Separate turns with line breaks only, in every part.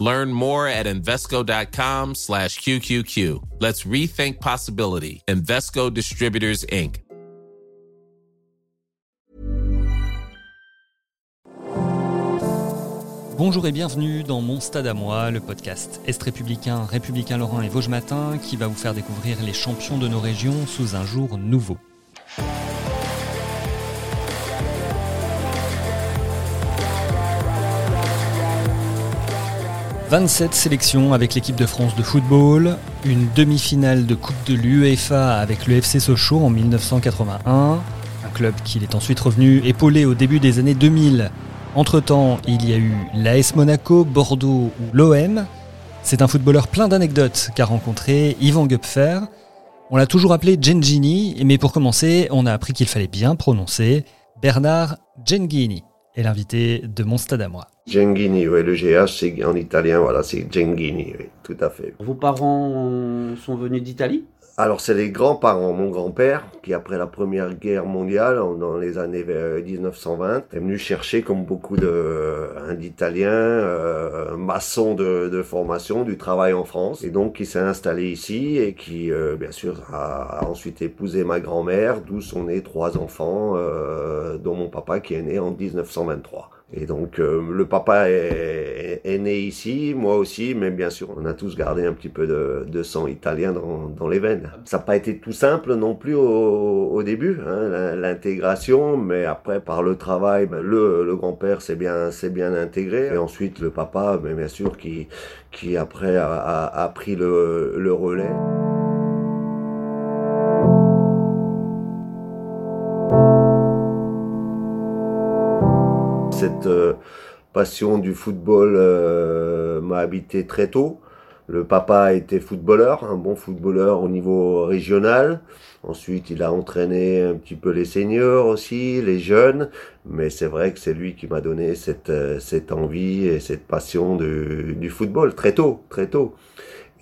Learn more at Invesco.com slash QQQ. Let's rethink possibility. Invesco Distributors, Inc.
Bonjour et bienvenue dans Mon Stade à moi, le podcast Est républicain, républicain Lorrain et Vosges Matin qui va vous faire découvrir les champions de nos régions sous un jour nouveau. 27 sélections avec l'équipe de France de football, une demi-finale de Coupe de l'UEFA avec le Sochaux en 1981, un club qu'il est ensuite revenu épauler au début des années 2000. Entre-temps, il y a eu l'AS Monaco, Bordeaux ou l'OM. C'est un footballeur plein d'anecdotes qu'a rencontré Yvan Gupfer. On l'a toujours appelé Gengini, mais pour commencer, on a appris qu'il fallait bien prononcer Bernard Gengini est l'invité de mon stade à moi.
Gengini, oui, le GH, c'est en italien, voilà, c'est Gengini, oui, tout à fait.
Vos parents sont venus d'Italie?
Alors c'est les grands-parents, mon grand-père, qui après la Première Guerre mondiale, dans les années 1920, est venu chercher, comme beaucoup d'Italiens, euh, maçons de, formation, du travail en France. Et donc il s'est installé ici et qui, euh, bien sûr, a, ensuite épousé ma grand-mère, d'où sont nés trois enfants, euh, dont mon papa qui est né en 1923. Et donc euh, le papa est, né ici, moi aussi, mais bien sûr on a tous gardé un petit peu de, sang italien dans, les veines. Ça n'a pas été tout simple non plus au, début, hein, l'intégration, mais après par le travail, ben, le, grand-père s'est bien, bien intégré, et ensuite le papa, mais bien sûr qui, qui après a, pris le relais. Cette euh, passion du football euh, m'a habité très tôt. Le papa été footballeur, un bon footballeur au niveau régional. Ensuite, il a entraîné un petit peu les seniors aussi, les jeunes. Mais c'est vrai que c'est lui qui m'a donné cette, euh, cette envie et cette passion du, football très tôt, très tôt.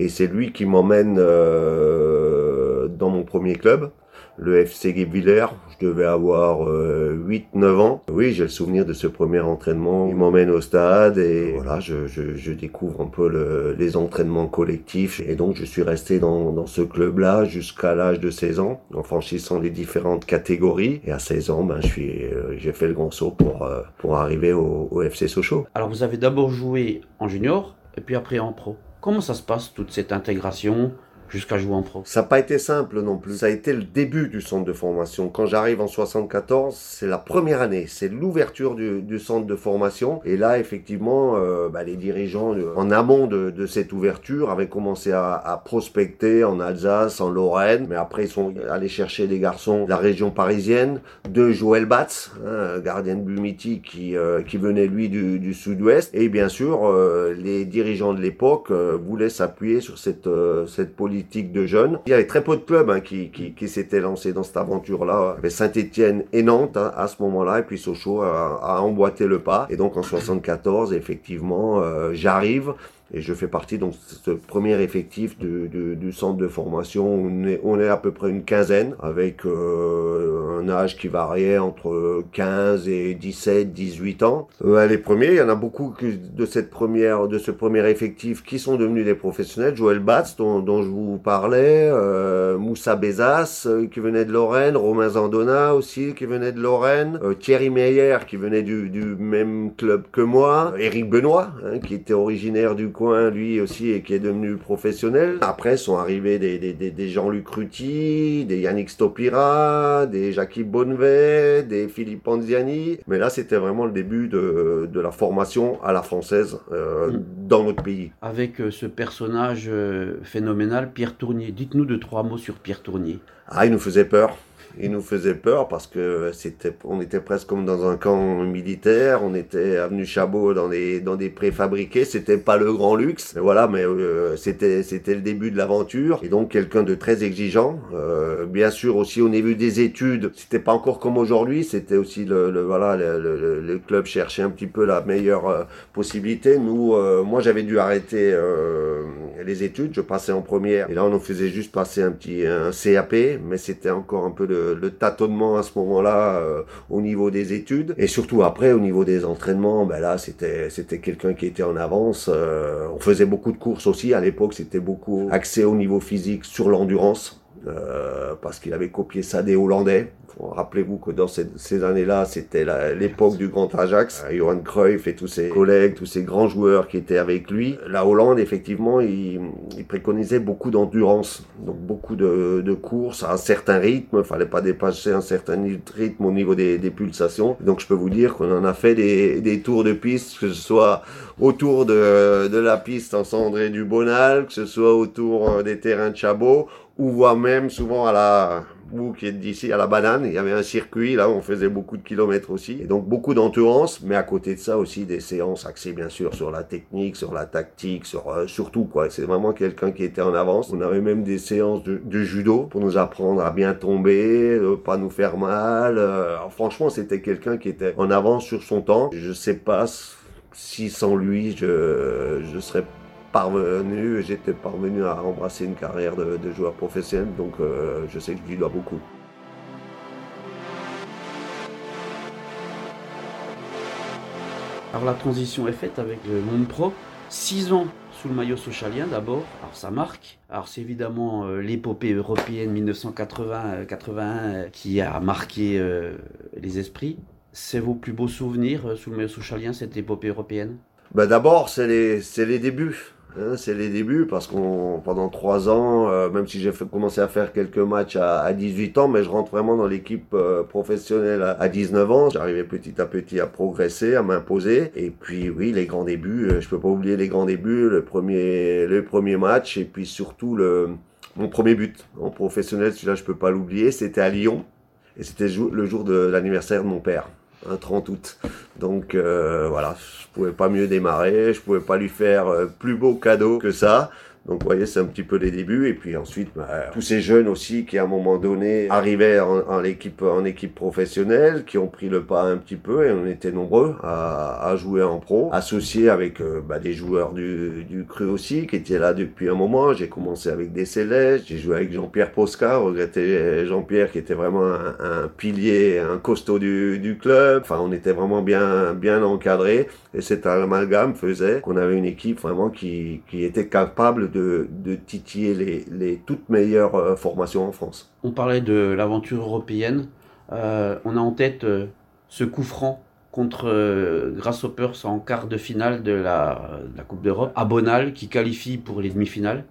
Et c'est lui qui m'emmène dans mon premier club le FC Guebwiller. Je devais avoir 8-9 euh, ans. Oui, j'ai le souvenir de ce premier entraînement. Il m'emmène au stade et voilà, je, je, je découvre un peu le, les entraînements collectifs. Et donc, je suis resté dans, dans ce club-là jusqu'à l'âge de 16 ans, en franchissant les différentes catégories. Et à 16 ans, ben, je suis, euh, j'ai fait le grand saut pour, euh, pour arriver au, au FC Sochaux.
Alors, vous avez d'abord joué en junior et puis après en pro. Comment ça se passe, toute cette intégration? Jusqu'à jouer en pro
Ça n'a pas été simple non plus. Ça a été le début du centre de formation. Quand j'arrive en 74, c'est la première année. C'est l'ouverture du, du, centre de formation. Et là, effectivement, euh, bah, les dirigeants, euh, en amont de, de, cette ouverture, avaient commencé à, à, prospecter en Alsace, en Lorraine. Mais après, ils sont allés chercher des garçons de la région parisienne, de Joël Batz, hein, gardien de but mythique qui, euh, qui venait, lui, du, du sud-ouest. Et bien sûr, euh, les dirigeants de l'époque voulaient s'appuyer sur cette, cette politique de jeunes. Il y avait très peu de clubs hein, qui, qui, s'étaient lancés dans cette aventure-là. Il Saint-Etienne et Nantes hein, à ce moment-là, et puis Sochaux a, a, emboîté le pas. Et donc en 74, effectivement, euh, j'arrive et je fais partie donc de ce premier effectif du, centre de formation. On est, à peu près une quinzaine, avec euh, un âge qui variait entre 15 et 17, 18 ans. Euh, les premiers, il y en a beaucoup de cette première, de ce premier effectif qui sont devenus des professionnels. Joël Batz, dont, je vous parlais, euh, Moussa Bezas, qui venait de Lorraine, Romain Zandona aussi, qui venait de Lorraine, Thierry Meyer, qui venait du, du, même club que moi, Eric Benoît, hein, qui était originaire du coin, lui aussi, et qui est devenu professionnel. Après sont arrivés des, des, des, des Jean-Luc Ruti, des Yannick Stopira, des Jackie Bonnevet, des Philippe Panziani. Mais là, c'était vraiment le début de, de, la formation à la française euh, mm. dans notre pays.
Avec euh, ce personnage euh, phénoménal, Pierre Tournier. Dites-nous deux, trois mots sur Pierre Tournier.
Ah, il nous faisait peur. Il nous faisait peur parce que c'était, on était presque comme dans un camp militaire. On était avenue Chabot dans des dans des préfabriqués. C'était pas le grand luxe, mais voilà, mais euh, c'était c'était le début de l'aventure. Et donc quelqu'un de très exigeant. Euh, bien sûr aussi au niveau des études, c'était pas encore comme aujourd'hui. C'était aussi le, le voilà le, le, le, club cherchait un petit peu la meilleure euh, possibilité. Nous, euh, moi j'avais dû arrêter les études. Je passais en première et là on nous faisait juste passer un petit un CAP, mais c'était encore un peu le, le tâtonnement à ce moment-là au niveau des études et surtout après au niveau des entraînements. Ben là c'était c'était quelqu'un qui était en avance. on faisait beaucoup de courses aussi à l'époque. C'était beaucoup axé au niveau physique sur l'endurance. Euh, parce qu'il avait copié ça des Hollandais. Rappelez-vous que dans ces, années-là, c'était l'époque du grand Ajax. Euh, Johan Cruyff et tous ses collègues, tous ces grands joueurs qui étaient avec lui. La Hollande, effectivement, il, préconisait beaucoup d'endurance, donc beaucoup de, courses à un certain rythme. Il fallait pas dépasser un certain rythme au niveau des, pulsations. Donc je peux vous dire qu'on en a fait des, tours de piste, que ce soit autour de, la piste en Cendré du Bonal, que ce soit autour euh, des terrains de Chabot ou voire même souvent à la vous qui êtes d'ici à la banane, il y avait un circuit là où on faisait beaucoup de kilomètres aussi, donc beaucoup d'endurance, mais à côté de ça aussi des séances axées bien sûr sur la technique, sur la tactique, sur euh, surtout quoi. C'est vraiment quelqu'un qui était en avance. On avait même des séances de, de judo pour nous apprendre à bien tomber, euh, pas nous faire mal. Euh, franchement, c'était quelqu'un qui était en avance sur son temps. Je sais pas si sans lui je je serais parvenu, j'étais parvenu à embrasser une carrière de, de joueur professionnel, donc euh, je sais que je lui dois beaucoup.
Alors la transition est faite avec le monde pro. Six ans sous le maillot socialien d'abord, alors ça marque. Alors c'est évidemment euh, l'épopée européenne 1980-81 euh, qui a marqué euh, les esprits. C'est vos plus beaux souvenirs sous le maillot socialien, cette épopée européenne?
Bah D'abord, c'est les, les débuts. Hein, c'est les débuts parce qu'on pendant trois ans, euh, même si j'ai commencé à faire quelques matchs à, à, 18 ans, mais je rentre vraiment dans l'équipe euh, professionnelle à, à, 19 ans. J'arrivais petit à petit à progresser, à m'imposer. Et puis oui, les grands débuts, euh, je peux pas oublier les grands débuts, le premier, match et puis surtout mon premier but en professionnel. Celui-là, je peux pas l'oublier. C'était à Lyon et c'était le jour de l'anniversaire de mon père un 30 août. Donc euh, voilà, je pouvais pas mieux démarrer, je pouvais pas lui faire euh, plus beau cadeau que ça. Donc, vous voyez, c'est un petit peu les débuts. Et puis ensuite, bah, tous ces jeunes aussi qui, à un moment donné, arrivaient en, équipe, en équipe professionnelle, qui ont pris le pas un petit peu, et on était nombreux à, à jouer en pro, associés avec euh, bah, des joueurs du, du cru aussi, qui étaient là depuis un moment. J'ai commencé avec des Célestes, j'ai joué avec Jean-Pierre Posca, regretté Jean-Pierre qui était vraiment un, un, pilier, un costaud du, du club. Enfin, on était vraiment bien, bien encadré. Et cet amalgame faisait qu'on avait une équipe vraiment qui, qui était capable de de, titiller les, toutes meilleures euh, formations en France.
On parlait de l'aventure européenne. Euh, on a en tête euh, ce coup franc contre euh, Grasshoppers en quart de finale de la, de la Coupe d'Europe à Bonal qui qualifie pour les demi-finales.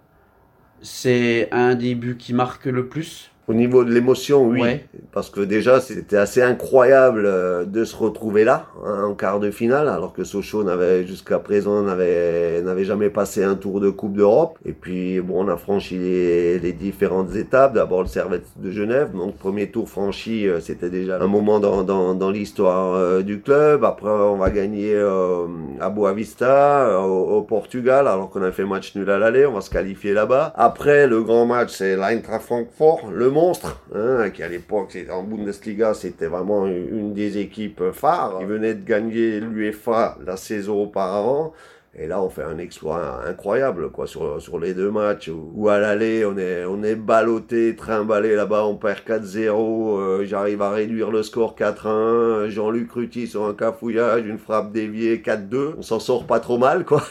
C'est un début qui marque le plus
au niveau de l'émotion, oui.
Ouais.
Parce que déjà, c'était assez incroyable euh, de se retrouver là, hein, en quart de finale, alors que Sochaux n'avait, jusqu'à présent, n'avait, n'avait jamais passé un tour de Coupe d'Europe. Et puis, bon, on a franchi les, les différentes étapes. D'abord, le Servette de Genève. Donc, premier tour franchi, euh, c'était déjà un moment dans, dans, dans l'histoire euh, du club. Après, on va gagner euh, à Boavista, au, au, Portugal, alors qu'on a fait match nul à l'aller. On va se qualifier là-bas. Après, le grand match, c'est l'Eintracht Francfort, le monstre, hein, qui à l'époque, en Bundesliga, c'était vraiment une des équipes phares. Il venait de gagner l'UEFA la saison auparavant. Et là, on fait un exploit incroyable, quoi, sur, sur les deux matchs. Où à l'aller, on est, on est ballotté, trimballé là-bas, on perd 4-0. Euh, J'arrive à réduire le score 4-1. Jean-Luc Ruti sur un cafouillage, une frappe déviée 4-2. On s'en sort pas trop mal, quoi,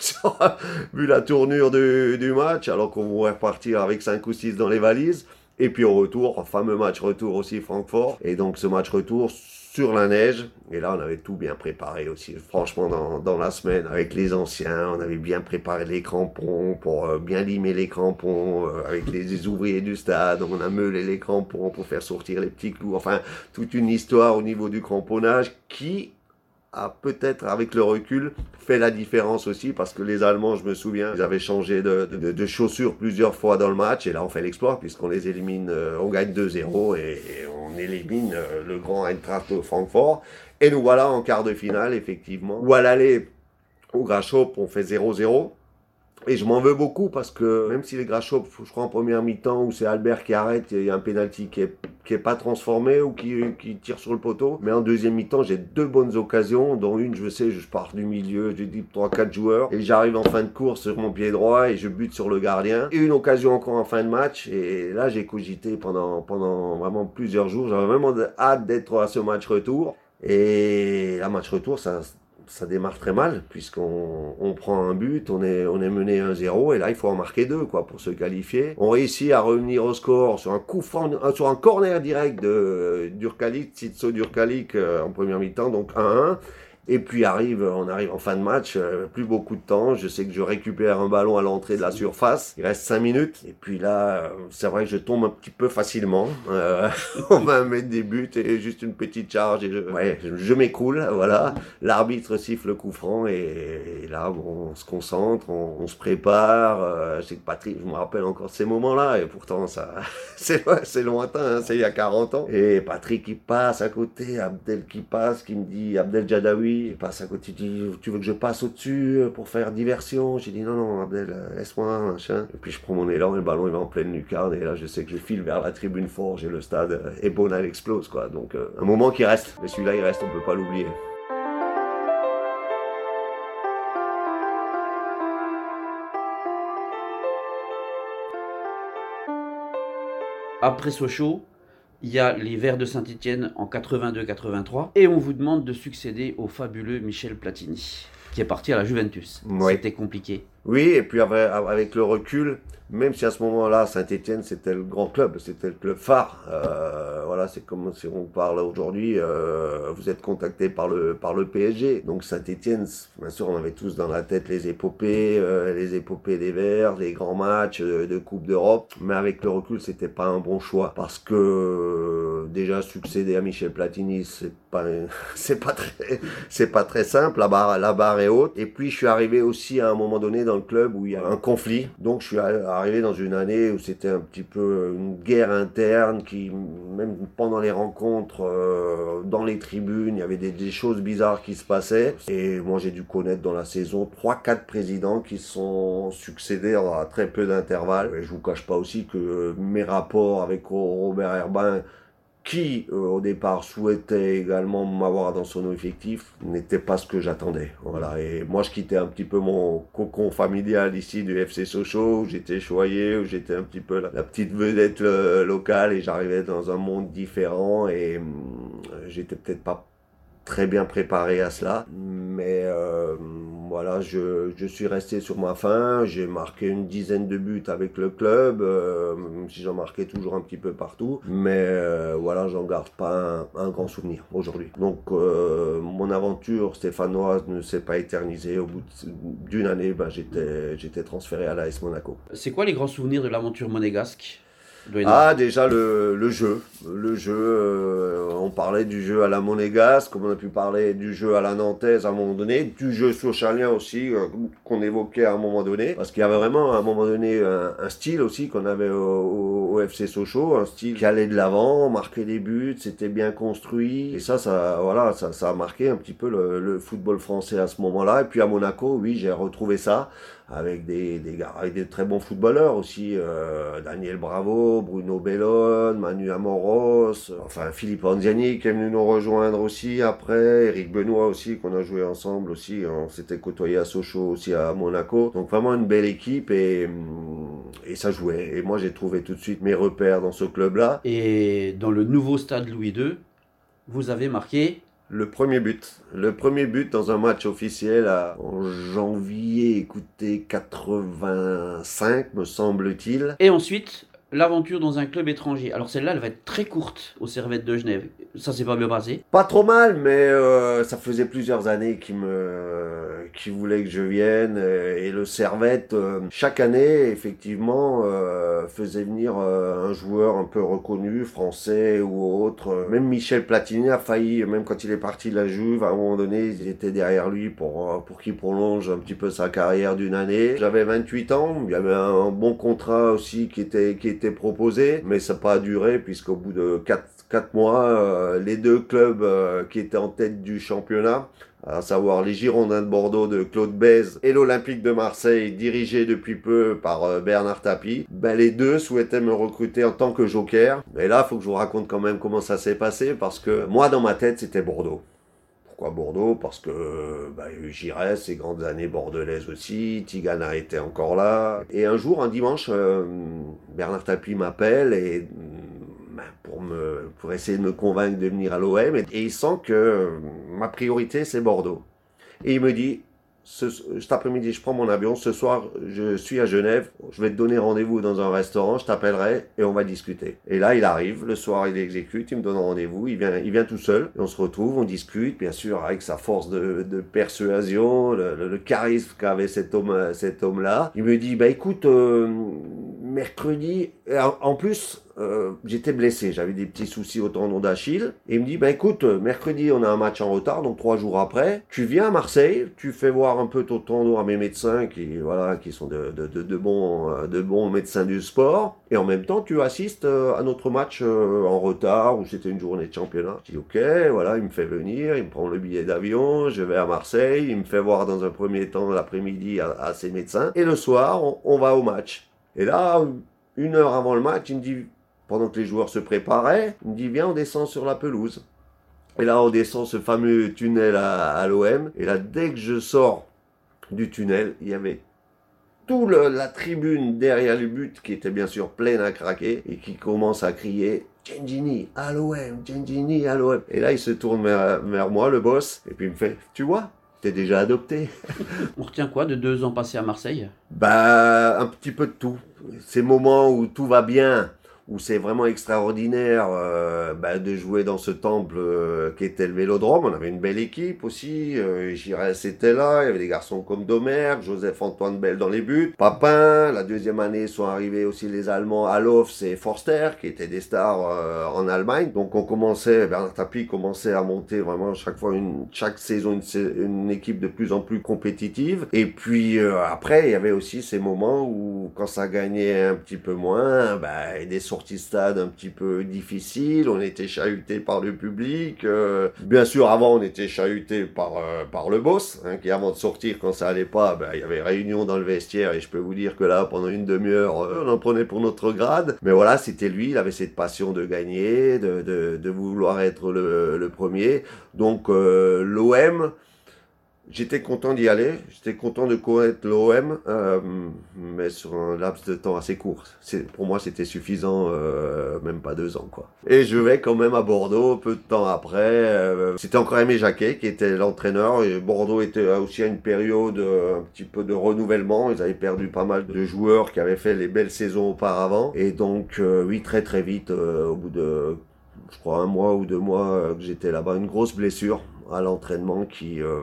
vu la tournure du, match, alors qu'on pourrait repartir avec 5 ou 6 dans les valises. Et puis au retour, fameux match retour aussi Francfort. Et donc ce match retour sur la neige. Et là, on avait tout bien préparé aussi. Franchement, dans, dans la semaine, avec les anciens, on avait bien préparé les crampons pour euh, bien limer les crampons euh, avec les, les, ouvriers du stade. On a meulé les crampons pour faire sortir les petits clous. Enfin, toute une histoire au niveau du cramponnage qui a peut-être, avec le recul, fait la différence aussi parce que les Allemands, je me souviens, ils avaient changé de, chaussures plusieurs fois dans le match et là on fait l'exploit puisqu'on les élimine, euh, on gagne 2-0 et, on élimine euh, le grand Eintracht Francfort. Et nous voilà en quart de finale, effectivement, où à l'aller au Grashop, on fait 0-0. Et je m'en veux beaucoup parce que même si les Grashop, je crois en première mi-temps où c'est Albert qui arrête, il y a un penalty qui est, qui est pas transformé ou qui, qui tire sur le poteau. Mais en deuxième mi-temps, j'ai deux bonnes occasions, dont une, je sais, je pars du milieu, j'ai dit 3-4 joueurs et j'arrive en fin de course sur mon pied droit et je bute sur le gardien. Et une occasion encore en fin de match et là j'ai cogité pendant, pendant vraiment plusieurs jours. J'avais vraiment hâte d'être à ce match retour. Et la match retour, ça, ça démarre très mal, puisqu'on on prend un but, on est, on est mené 1-0, et là, il faut en marquer deux, quoi, pour se qualifier. On réussit à revenir au score sur un coup euh, sur un corner direct de Durkalik, Titso Durkalik, euh, en première mi-temps, donc 1-1. Et puis arrive, on arrive en fin de match, euh, plus beaucoup de temps. Je sais que je récupère un ballon à l'entrée de la surface. Il reste 5 minutes. Et puis là, euh, c'est vrai que je tombe un petit peu facilement. Euh, on va mettre des buts et juste une petite charge. Et je, ouais, je, m'écroule. Voilà. L'arbitre siffle le coup franc et, là, on se concentre, on, se prépare. Euh, je sais que Patrick, je me rappelle encore ces moments-là. Et pourtant, ça, c'est, c'est lointain. Hein, c'est il y a 40 ans. Et Patrick qui passe à côté, Abdel qui passe, qui me dit, Abdel Jadawi il passe à côté, il dit Tu veux que je passe au-dessus euh, pour faire diversion? J'ai dit Non, non, Abdel, euh, laisse-moi, machin. Et puis je prends mon élan et le ballon il va en pleine lucarne. Et là, je sais que je file vers la tribune forge et le stade est bon, elle explose, quoi. Donc, euh, un moment qui reste. Mais celui-là, il reste, on peut pas l'oublier.
Après Sochaux, il y a les Verts de Saint-Etienne en 82-83 et on vous demande de succéder au fabuleux Michel Platini qui est parti à la Juventus. C'était compliqué.
Oui, et puis avec, le recul, même si à ce moment-là, Saint-Etienne, c'était le grand club, c'était le club phare. Euh, voilà, c'est comme si on parle aujourd'hui, euh, vous êtes contacté par le, par le PSG. Donc Saint-Etienne, bien sûr, on avait tous dans la tête les épopées, euh, les épopées des Verts, les grands matchs de Coupe d'Europe. Mais avec le recul, c'était pas un bon choix. Parce que déjà, succéder à Michel Platini, c'est pas, c'est pas très, c'est pas très simple. La barre, la barre est haute. Et puis, je suis arrivé aussi à un moment donné dans le club où il y a un conflit. Donc je suis arrivé dans une année où c'était un petit peu une guerre interne qui, même pendant les rencontres, euh, dans les tribunes, il y avait des, choses bizarres qui se passaient. Et moi j'ai dû connaître dans la saison 3-4 présidents qui sont succédés à très peu d'intervalles. Et je vous cache pas aussi que mes rapports avec Robert Herbin qui euh, au départ souhaitait également m'avoir dans son effectif n'était pas ce que j'attendais. Voilà. Et moi je quittais un petit peu mon cocon familial ici du FC Sochaux, où j'étais choyé, où j'étais un petit peu la, petite vedette euh, locale et j'arrivais dans un monde différent et hum, j'étais peut-être pas très bien préparé à cela. Mais euh, voilà, je, je, suis resté sur ma fin. J'ai marqué une dizaine de buts avec le club, euh, même si j'en marquais toujours un petit peu partout. Mais euh, voilà, j'en garde pas un, grand souvenir aujourd'hui. Donc euh, mon aventure stéphanoise ne s'est pas éternisée. Au bout d'une année, ben, j'étais transféré à l'AS Monaco.
C'est quoi les grands souvenirs de l'aventure monégasque?
Ah, déjà le, le, jeu. Le jeu, euh, on parlait du jeu à la monégasque, comme on a pu parler du jeu à la nantaise à un moment donné, du jeu socialien aussi, euh, qu'on évoquait à un moment donné, parce qu'il y avait vraiment à un moment donné un, style aussi qu'on avait au, au, FC Sochaux, un style qui allait de l'avant, marquait des buts, c'était bien construit, et ça, ça, voilà, ça, ça a marqué un petit peu le, football français à ce moment-là. Et puis à Monaco, oui, j'ai retrouvé ça avec des, des, avec des très bons footballeurs aussi, euh, Daniel Bravo, Bruno Bellone, Manu Amoros, enfin Philippe Anziani qui est venu nous rejoindre aussi après, Eric Benoît aussi qu'on a joué ensemble aussi, on s'était côtoyé à Sochaux aussi à Monaco, donc vraiment une belle équipe et, et ça jouait. Et moi j'ai trouvé tout de suite mes repères dans ce club-là.
Et dans le nouveau stade Louis II, vous avez marqué
le premier but. Le premier but dans un match officiel en janvier, écoutez, 85, me semble-t-il.
Et ensuite, l'aventure dans un club étranger. Alors celle-là, elle va être très courte au Servette de Genève. Ça s'est pas bien passé
Pas trop mal, mais euh, ça faisait plusieurs années qu'il me, qu'il voulait que je vienne. euh, Et le Servette, euh, chaque année, effectivement, euh, faisait venir euh, un joueur un peu reconnu, français ou autre. Même Michel Platini a failli, même quand il est parti de la Juve, à un moment donné, ils étaient derrière lui pour, pour qu'il prolonge un petit peu sa carrière d'une année. J'avais 28 ans, il y avait un bon contrat aussi qui était, qui était proposé, mais ça n'a pas duré puisqu'au bout de 4, quatre mois, euh, les deux clubs euh, qui étaient en tête du championnat, à savoir les Girondins de Bordeaux de Claude Bèze et l'Olympique de Marseille, dirigé depuis peu par euh, Bernard Tapie, ben, les deux souhaitaient me recruter en tant que joker. Et là, il faut que je vous raconte quand même comment ça s'est passé, parce que moi, dans ma tête, c'était Bordeaux. Pourquoi Bordeaux? Parce que bah, eu Giresse, ces grandes années bordelaises aussi, Tigana était encore là. Et un jour, un dimanche, Bernard Tapie m'appelle et ben, pour, me, pour essayer de me convaincre de venir à l'OM. Et, il sent que euh, ma priorité, c'est Bordeaux. Et il me dit, ce, cet après-midi, je prends mon avion. Ce soir, je suis à Genève. Je vais te donner rendez-vous dans un restaurant. Je t'appellerai et on va discuter. Et là, il arrive. Le soir, il exécute. Il me donne rendez-vous. Il vient, il vient tout seul. Et on se retrouve. On discute. Bien sûr, avec sa force de, persuasion, le charisme qu'avait cet homme, cet homme-là. Il me dit, bah écoute, euh, mercredi. En, plus, euh, j'étais blessé, j'avais des petits soucis au tendon d'Achille. Et il me dit, bah écoute, mercredi on a un match en retard, donc trois jours après, tu viens à Marseille, tu fais voir un peu ton tendon à mes médecins qui, voilà, qui sont de, de, de, de bons, de bons médecins du sport, et en même temps tu assistes euh, à notre match euh, en retard où c'était une journée de championnat. Je dis ok, voilà, il me fait venir, il me prend le billet d'avion, je vais à Marseille, il me fait voir dans un premier temps l'après-midi à, ses médecins, et le soir on va au match. Et là, une heure avant le match, il me dit pendant que les joueurs se préparaient, il me dit viens on descend sur la pelouse. Et là on descend ce fameux tunnel à, l'OM. Et là dès que je sors du tunnel, il y avait toute la tribune derrière le but qui était bien sûr pleine à craquer et qui commence à crier Gengini à l'OM, Gengini à l'OM. Et là il se tourne vers, vers moi, le boss, et puis il me fait tu vois T'es déjà adopté.
On retient quoi de deux ans passés à Marseille?
Bah, un petit peu de tout. Ces moments où tout va bien, où c'est vraiment extraordinaire euh, bah, de jouer dans ce temple euh, qui était le Vélodrome. On avait une belle équipe aussi. Euh, Giresse était là. Il y avait des garçons comme Domergue, Joseph-Antoine Bell dans les buts. Papin. La deuxième année sont arrivés aussi les Allemands Alofs et Forster, qui étaient des stars euh, en Allemagne. Donc on commençait, Bernard Tapie commençait à monter vraiment chaque fois, une, chaque saison, une, une équipe de plus en plus compétitive. Et puis euh, après, il y avait aussi ces moments où quand ça gagnait un petit peu moins, bah, des sorties de stade un petit peu difficiles, on était chahuté par le public. Euh, bien sûr, avant, on était chahuté par, euh, par le boss, hein, qui avant de sortir, quand ça allait pas, bah, il y avait réunion dans le vestiaire et je peux vous dire que là, pendant une demi-heure, euh, on en prenait pour notre grade. Mais voilà, c'était lui, il avait cette passion de gagner, de, de, de vouloir être le, le premier. Donc euh, l'OM, J'étais content d'y aller, j'étais content de connaître l'OM, euh, mais sur un laps de temps assez court. Pour moi, c'était suffisant, euh, même pas deux ans, quoi. Et je vais quand même à Bordeaux, peu de temps après. Euh, c'était encore Aimé Jacquet qui était l'entraîneur, et Bordeaux était aussi à une période un petit peu de renouvellement. Ils avaient perdu pas mal de joueurs qui avaient fait les belles saisons auparavant. Et donc, oui, très très vite, au bout de, je crois, un mois ou deux mois que j'étais là-bas, une grosse blessure à l'entraînement qui, euh,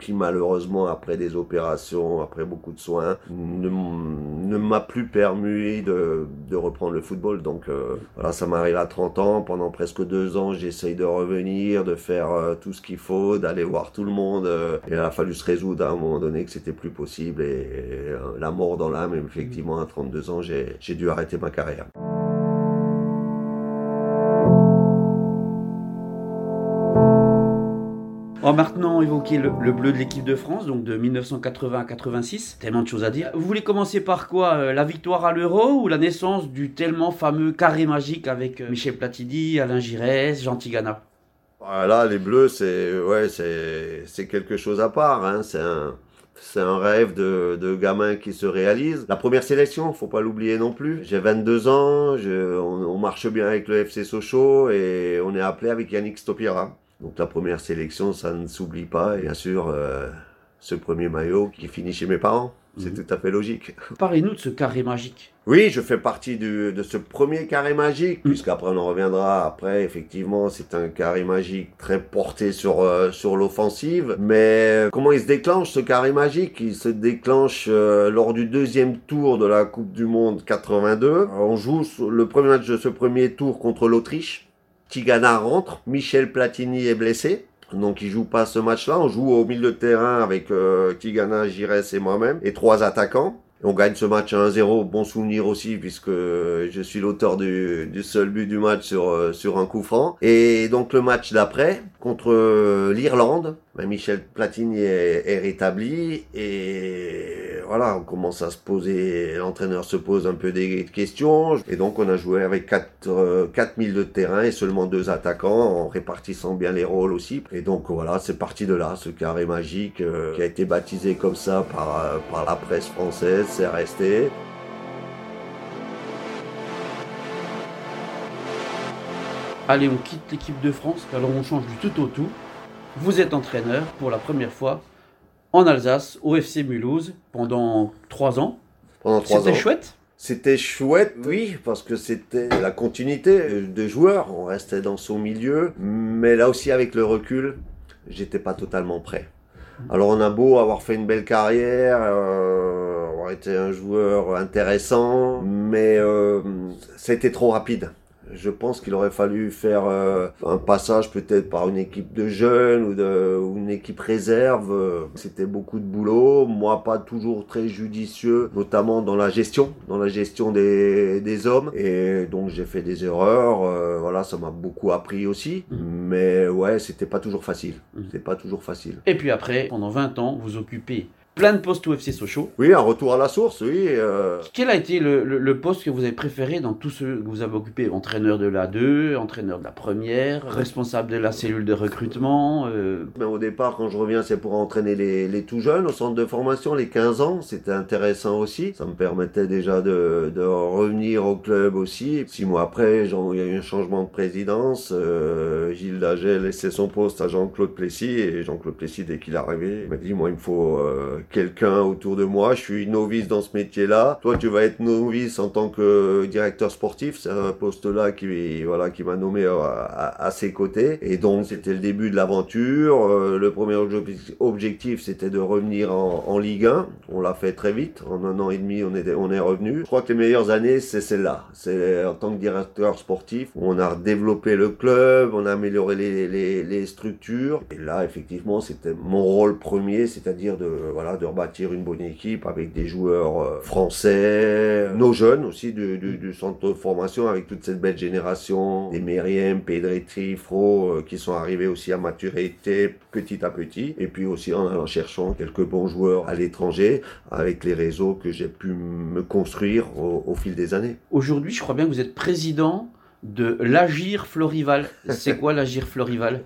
qui malheureusement après des opérations, après beaucoup de soins, ne, ne m'a plus permis de, de reprendre le football. Donc euh, voilà, ça m'arrive à 30 ans. Pendant presque deux ans, j'essaye de revenir, de faire euh, tout ce qu'il faut, d'aller voir tout le monde. euh, et il a fallu se résoudre à un moment donné que c'était plus possible. Et, et, euh, la mort dans l'âme, effectivement, à 32 ans, j'ai dû arrêter ma carrière.
On maintenant évoquer le, le bleu de l'équipe de France, donc de 1980 à 86. Tellement de choses à dire. Vous voulez commencer par quoi euh, La victoire à l'Euro ou la naissance du tellement fameux carré magique avec euh, Michel Platini, Alain Giresse, Jean Tigana?
Voilà, les Bleus, c'est ouais, c'est quelque chose à part. Hein. C'est un rêve de, de gamin qui se réalise. La première sélection, faut pas l'oublier non plus. J'ai 22 ans, on, on marche bien avec le FC Sochaux et on est appelé avec Yannick Stopira. Donc la première sélection, ça ne s'oublie pas. Et bien sûr, euh, ce premier maillot qui finit chez mes parents. C'est
Mhm.
tout à fait logique.
Parlez-nous de ce carré magique.
Oui, je fais partie du- de ce premier carré magique,
Mm.
puisqu'après on en reviendra. Après, effectivement, c'est un carré magique très porté sur, euh, sur l'offensive. Mais euh, comment il se déclenche ce carré magique? Il se déclenche euh, lors du deuxième tour de la Coupe du Monde 82. On joue le premier match de ce premier tour contre l'Autriche. Tigana rentre, Michel Platini est blessé. Donc il joue pas ce match-là. On joue au milieu de terrain avec euh, Tigana, Giresse et moi-même et trois attaquants. On gagne ce match à 1-0. Bon souvenir aussi puisque je suis l'auteur du, seul but du match sur euh, sur un coup franc. Et donc le match d'après contre euh, l'Irlande, ben, Michel Platini est, est rétabli et voilà, on commence à se poser. L'entraîneur se pose un peu des questions et donc on a joué avec 4 euh, 4000 de terrain et seulement deux attaquants en répartissant bien les rôles aussi. Et donc voilà, c'est parti de là, ce carré magique euh, qui a été baptisé comme ça par euh, par la presse française, c'est resté.
Allez, on quitte l'équipe de France, alors on change du tout au tout. Vous êtes entraîneur pour la première fois en Alsace, au FC Mulhouse, pendant trois ans.
Pendant trois ans.
C'était chouette.
C'était chouette, oui, parce que c'était la continuité de joueurs. On restait dans son milieu, mais là aussi avec le recul, j'étais pas totalement prêt. Alors on a beau avoir fait une belle carrière, euh, avoir été un joueur intéressant, mais euh, ça a été trop rapide. Je pense qu'il aurait fallu faire euh, un passage peut-être par une équipe de jeunes ou, de, ou une équipe réserve. C'était beaucoup de boulot. Moi, pas toujours très judicieux, notamment dans la gestion, dans la gestion des, des hommes. Et donc j'ai fait des erreurs. Euh, voilà, ça m'a beaucoup appris aussi.
Mhm.
Mais ouais, c'était pas toujours facile.
Mhm.
C'était pas toujours facile.
Et puis après, pendant 20 ans, vous occupez plein de postes au FC Sochaux.
Oui, un retour à la source, oui. euh,
Quel a été le, le- le poste que vous avez préféré dans tous ceux que vous avez occupés? Entraîneur de la 2, entraîneur de la première, responsable de la cellule de recrutement euh,
Mais au départ, quand je reviens, c'est pour entraîner les, les tout jeunes au centre de formation, les 15 ans. C'était intéressant aussi. Ça me permettait déjà de, de revenir au club aussi. Six mois après, il y a eu un changement de présidence. Euh, Gilles Daget laissait son poste à Jean-Claude Plessis. Et Jean-Claude Plessis, dès qu'il est arrivé, il m'a dit, moi, il me faut euh, quelqu'un autour de moi. Je suis novice dans ce métier-là. Toi, tu vas être novice en tant que directeur sportif. C'est un poste-là qui, voilà, qui m'a nommé à, à- ses côtés. Et donc, c'était le début de l'aventure. Euh, le premier obje- objectif, c'était de revenir en, Ligue 1. On l'a fait très vite. En un an et demi, on est, on est revenu. Je crois que les meilleures années, c'est celle-là. C'est en tant que directeur sportif, on a développé le club, on a amélioré les, les structures. Et là, effectivement, c'était mon rôle premier, c'est-à-dire de, voilà, de rebâtir une bonne équipe avec des joueurs euh, français, nos jeunes aussi du, centre de formation avec toute cette belle génération, des Meriem, Pedretti, Fro, euh, qui sont arrivés aussi à maturité petit à petit. Et puis aussi en allant cherchant quelques bons joueurs à l'étranger avec les réseaux que j'ai pu me construire au fil des années.
Aujourd'hui, je crois bien que vous êtes président de l'Agir Florival. C'est quoi l'Agir Florival?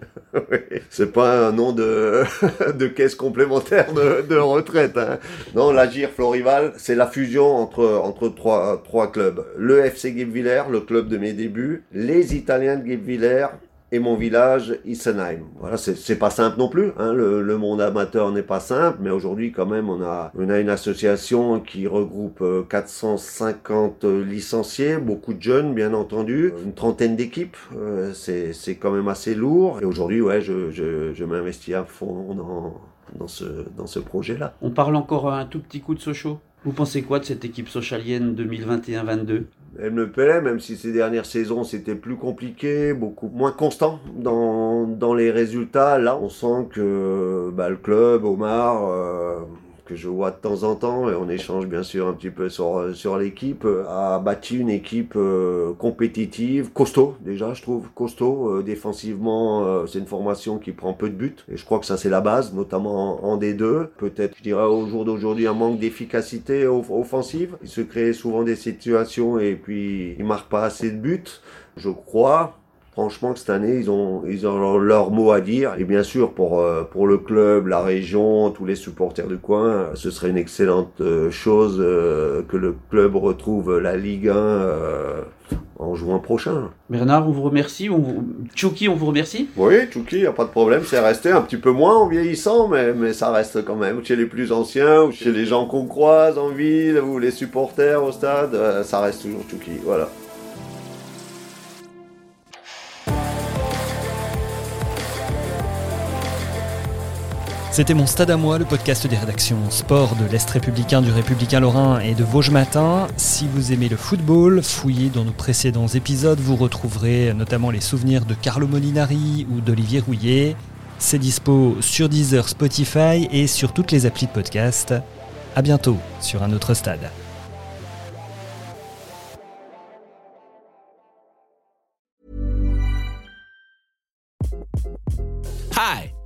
C'est pas un nom de, de caisse complémentaire de, de retraite. Hein. Non, l'Agir Florival, c'est la fusion entre, entre trois, trois clubs. Le FC Guebwiller, le club de mes débuts, les Italiens de Guebwiller et mon village, Isenheim. Voilà, c'est pas simple non plus. Hein. Le, monde amateur n'est pas simple, mais aujourd'hui quand même, on a, une association qui regroupe euh, 450 licenciés, beaucoup de jeunes, bien entendu, une trentaine d'équipes. Euh, c'est quand même assez lourd. Et aujourd'hui, ouais, je, m'investis à fond dans, dans ce, dans ce projet-là.
On parle encore un tout petit coup de Sochaux. Vous pensez quoi de cette équipe sochalienne 2021-22
Elle me plaît, même si ces dernières saisons c'était plus compliqué, beaucoup moins constant dans, dans les résultats. Là, on sent que bah, le club, Omar, euh, que je vois de temps en temps, et on échange bien sûr un petit peu sur, sur l'équipe, euh, a bâti une équipe euh, compétitive, costaud déjà, je trouve, costaud. Euh, défensivement, euh, c'est une formation qui prend peu de buts, et je crois que ça c'est la base, notamment en, en D2. Peut-être, je dirais, au jour d'aujourd'hui, un manque d'efficacité off- offensive. Il se crée souvent des situations et puis ils marquent pas assez de buts. Je crois, franchement, que cette année, ils ont, ils ont leur mot à dire. Et bien sûr, pour, euh, pour le club, la région, tous les supporters du coin, ce serait une excellente euh, chose euh, que le club retrouve la Ligue 1 euh, en mois prochain.
Bernard, on vous remercie. On vous... Chucky, on vous remercie.
Oui, Chucky, il n'y a pas de problème. C'est resté un petit peu moins en vieillissant, mais, mais ça reste quand même. Chez les plus anciens, ou chez les gens qu'on croise en ville, ou les supporters au stade, ça reste toujours Chucky. Voilà.
C'était mon stade à moi, le podcast des rédactions sport de l'Est républicain, du Républicain Lorrain et de Vosges Matin. Si vous aimez le football, fouillez dans nos précédents épisodes, vous retrouverez notamment les souvenirs de Carlo Molinari ou d'Olivier Rouillet. C'est dispo sur Deezer, Spotify et sur toutes les applis de podcast. À bientôt sur un autre stade.